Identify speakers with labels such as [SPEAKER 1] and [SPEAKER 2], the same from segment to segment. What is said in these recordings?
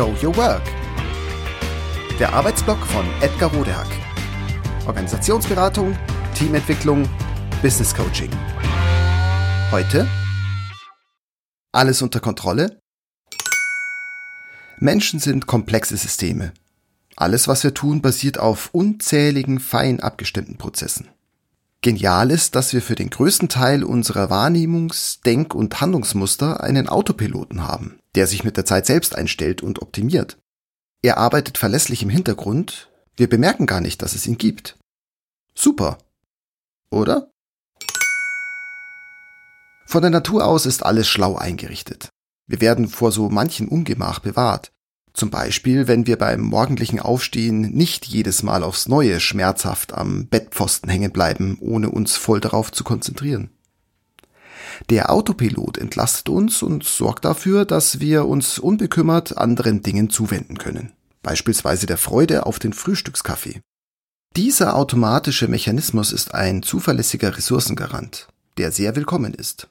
[SPEAKER 1] Show Your Work. Der Arbeitsblock von Edgar Rodehack. Organisationsberatung, Teamentwicklung, Business Coaching. Heute alles unter Kontrolle? Menschen sind komplexe Systeme. Alles, was wir tun, basiert auf unzähligen fein abgestimmten Prozessen. Genial ist, dass wir für den größten Teil unserer Wahrnehmungs-, Denk- und Handlungsmuster einen Autopiloten haben, der sich mit der Zeit selbst einstellt und optimiert. Er arbeitet verlässlich im Hintergrund, wir bemerken gar nicht, dass es ihn gibt. Super. Oder? Von der Natur aus ist alles schlau eingerichtet. Wir werden vor so manchen Ungemach bewahrt. Zum Beispiel, wenn wir beim morgendlichen Aufstehen nicht jedes Mal aufs Neue schmerzhaft am Bettpfosten hängen bleiben, ohne uns voll darauf zu konzentrieren. Der Autopilot entlastet uns und sorgt dafür, dass wir uns unbekümmert anderen Dingen zuwenden können. Beispielsweise der Freude auf den Frühstückskaffee. Dieser automatische Mechanismus ist ein zuverlässiger Ressourcengarant, der sehr willkommen ist.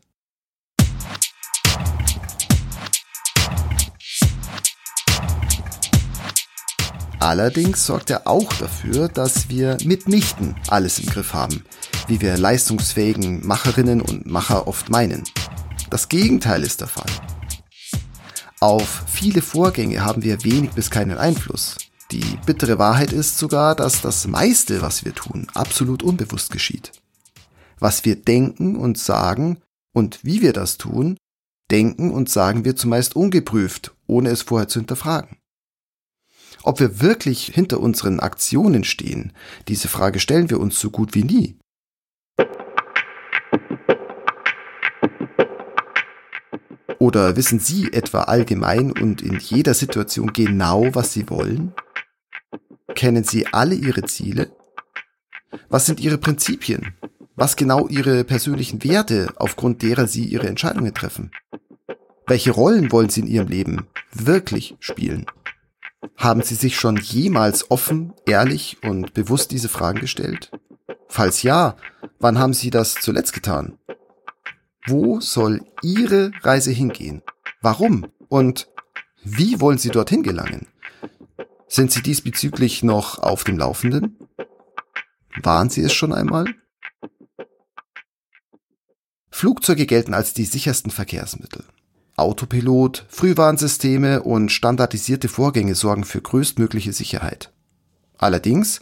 [SPEAKER 1] Allerdings sorgt er auch dafür, dass wir mitnichten alles im Griff haben, wie wir leistungsfähigen Macherinnen und Macher oft meinen. Das Gegenteil ist der Fall. Auf viele Vorgänge haben wir wenig bis keinen Einfluss. Die bittere Wahrheit ist sogar, dass das meiste, was wir tun, absolut unbewusst geschieht. Was wir denken und sagen und wie wir das tun, denken und sagen wir zumeist ungeprüft, ohne es vorher zu hinterfragen. Ob wir wirklich hinter unseren Aktionen stehen, diese Frage stellen wir uns so gut wie nie. Oder wissen Sie etwa allgemein und in jeder Situation genau, was Sie wollen? Kennen Sie alle Ihre Ziele? Was sind Ihre Prinzipien? Was genau Ihre persönlichen Werte, aufgrund derer Sie Ihre Entscheidungen treffen? Welche Rollen wollen Sie in Ihrem Leben wirklich spielen? Haben Sie sich schon jemals offen, ehrlich und bewusst diese Fragen gestellt? Falls ja, wann haben Sie das zuletzt getan? Wo soll Ihre Reise hingehen? Warum? Und wie wollen Sie dorthin gelangen? Sind Sie diesbezüglich noch auf dem Laufenden? Waren Sie es schon einmal? Flugzeuge gelten als die sichersten Verkehrsmittel. Autopilot, Frühwarnsysteme und standardisierte Vorgänge sorgen für größtmögliche Sicherheit. Allerdings,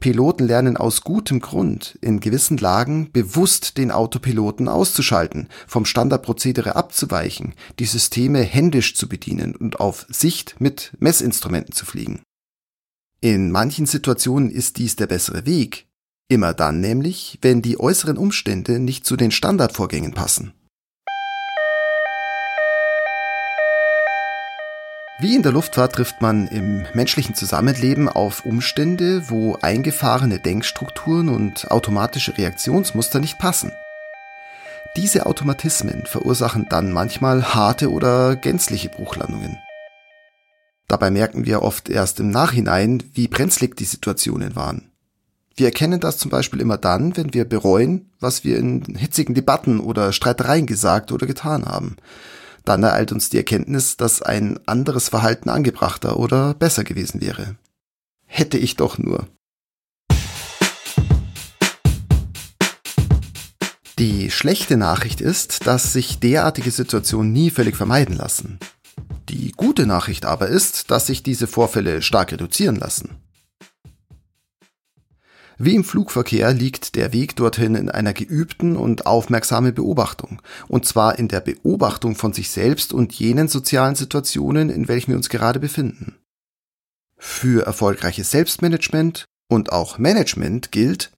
[SPEAKER 1] Piloten lernen aus gutem Grund, in gewissen Lagen bewusst den Autopiloten auszuschalten, vom Standardprozedere abzuweichen, die Systeme händisch zu bedienen und auf Sicht mit Messinstrumenten zu fliegen. In manchen Situationen ist dies der bessere Weg, immer dann nämlich, wenn die äußeren Umstände nicht zu den Standardvorgängen passen. Wie in der Luftfahrt trifft man im menschlichen Zusammenleben auf Umstände, wo eingefahrene Denkstrukturen und automatische Reaktionsmuster nicht passen. Diese Automatismen verursachen dann manchmal harte oder gänzliche Bruchlandungen. Dabei merken wir oft erst im Nachhinein, wie brenzlig die Situationen waren. Wir erkennen das zum Beispiel immer dann, wenn wir bereuen, was wir in hitzigen Debatten oder Streitereien gesagt oder getan haben dann ereilt uns die Erkenntnis, dass ein anderes Verhalten angebrachter oder besser gewesen wäre. Hätte ich doch nur. Die schlechte Nachricht ist, dass sich derartige Situationen nie völlig vermeiden lassen. Die gute Nachricht aber ist, dass sich diese Vorfälle stark reduzieren lassen. Wie im Flugverkehr liegt der Weg dorthin in einer geübten und aufmerksamen Beobachtung, und zwar in der Beobachtung von sich selbst und jenen sozialen Situationen, in welchen wir uns gerade befinden. Für erfolgreiches Selbstmanagement und auch Management gilt,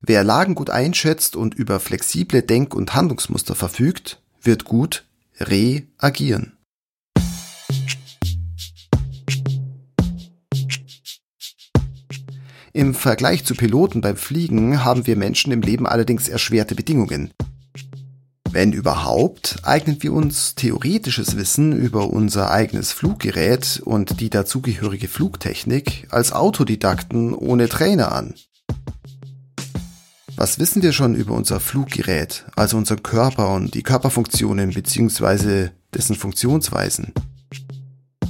[SPEAKER 1] wer Lagen gut einschätzt und über flexible Denk- und Handlungsmuster verfügt, wird gut reagieren. Im Vergleich zu Piloten beim Fliegen haben wir Menschen im Leben allerdings erschwerte Bedingungen. Wenn überhaupt, eignen wir uns theoretisches Wissen über unser eigenes Fluggerät und die dazugehörige Flugtechnik als Autodidakten ohne Trainer an. Was wissen wir schon über unser Fluggerät, also unseren Körper und die Körperfunktionen bzw. dessen Funktionsweisen?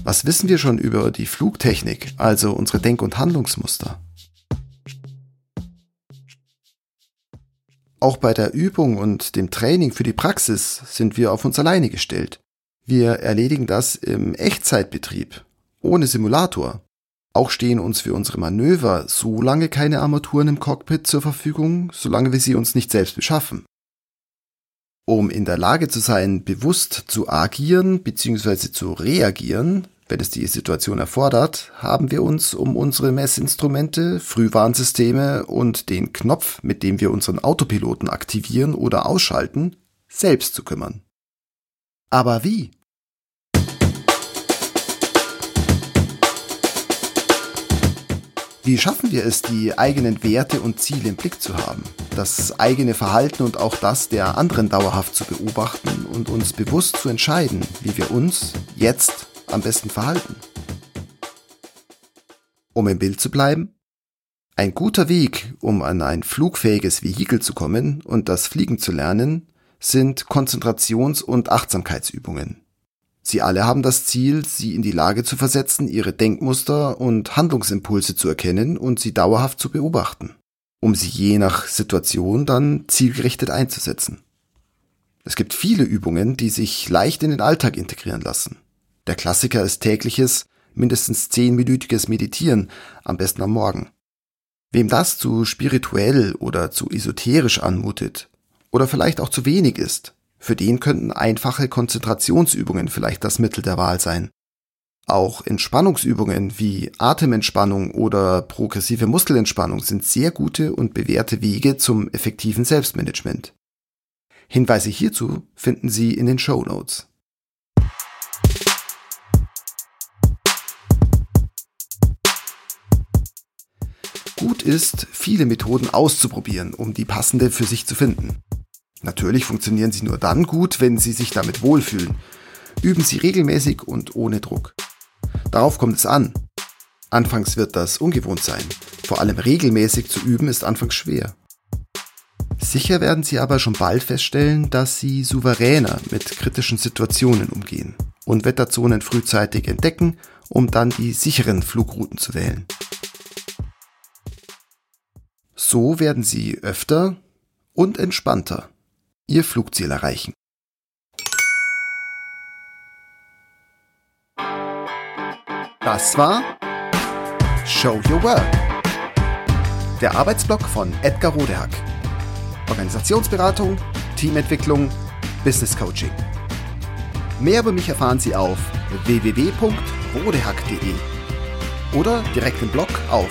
[SPEAKER 1] Was wissen wir schon über die Flugtechnik, also unsere Denk- und Handlungsmuster? Auch bei der Übung und dem Training für die Praxis sind wir auf uns alleine gestellt. Wir erledigen das im Echtzeitbetrieb, ohne Simulator. Auch stehen uns für unsere Manöver so lange keine Armaturen im Cockpit zur Verfügung, solange wir sie uns nicht selbst beschaffen. Um in der Lage zu sein, bewusst zu agieren bzw. zu reagieren, wenn es die Situation erfordert, haben wir uns um unsere Messinstrumente, Frühwarnsysteme und den Knopf, mit dem wir unseren Autopiloten aktivieren oder ausschalten, selbst zu kümmern. Aber wie? Wie schaffen wir es, die eigenen Werte und Ziele im Blick zu haben, das eigene Verhalten und auch das der anderen dauerhaft zu beobachten und uns bewusst zu entscheiden, wie wir uns jetzt am besten verhalten? Um im Bild zu bleiben, ein guter Weg, um an ein flugfähiges Vehikel zu kommen und das Fliegen zu lernen, sind Konzentrations- und Achtsamkeitsübungen. Sie alle haben das Ziel, sie in die Lage zu versetzen, ihre Denkmuster und Handlungsimpulse zu erkennen und sie dauerhaft zu beobachten, um sie je nach Situation dann zielgerichtet einzusetzen. Es gibt viele Übungen, die sich leicht in den Alltag integrieren lassen. Der Klassiker ist tägliches, mindestens zehnminütiges Meditieren, am besten am Morgen. Wem das zu spirituell oder zu esoterisch anmutet, oder vielleicht auch zu wenig ist, für den könnten einfache Konzentrationsübungen vielleicht das Mittel der Wahl sein. Auch Entspannungsübungen wie Atementspannung oder progressive Muskelentspannung sind sehr gute und bewährte Wege zum effektiven Selbstmanagement. Hinweise hierzu finden Sie in den Show Notes. Gut ist, viele Methoden auszuprobieren, um die passende für sich zu finden. Natürlich funktionieren sie nur dann gut, wenn Sie sich damit wohlfühlen. Üben Sie regelmäßig und ohne Druck. Darauf kommt es an. Anfangs wird das ungewohnt sein. Vor allem regelmäßig zu üben ist anfangs schwer. Sicher werden Sie aber schon bald feststellen, dass Sie souveräner mit kritischen Situationen umgehen und Wetterzonen frühzeitig entdecken, um dann die sicheren Flugrouten zu wählen. So werden Sie öfter und entspannter Ihr Flugziel erreichen. Das war Show Your Work. Der Arbeitsblock von Edgar Rodehack. Organisationsberatung, Teamentwicklung, Business Coaching. Mehr über mich erfahren Sie auf www.rodehack.de oder direkt im Blog auf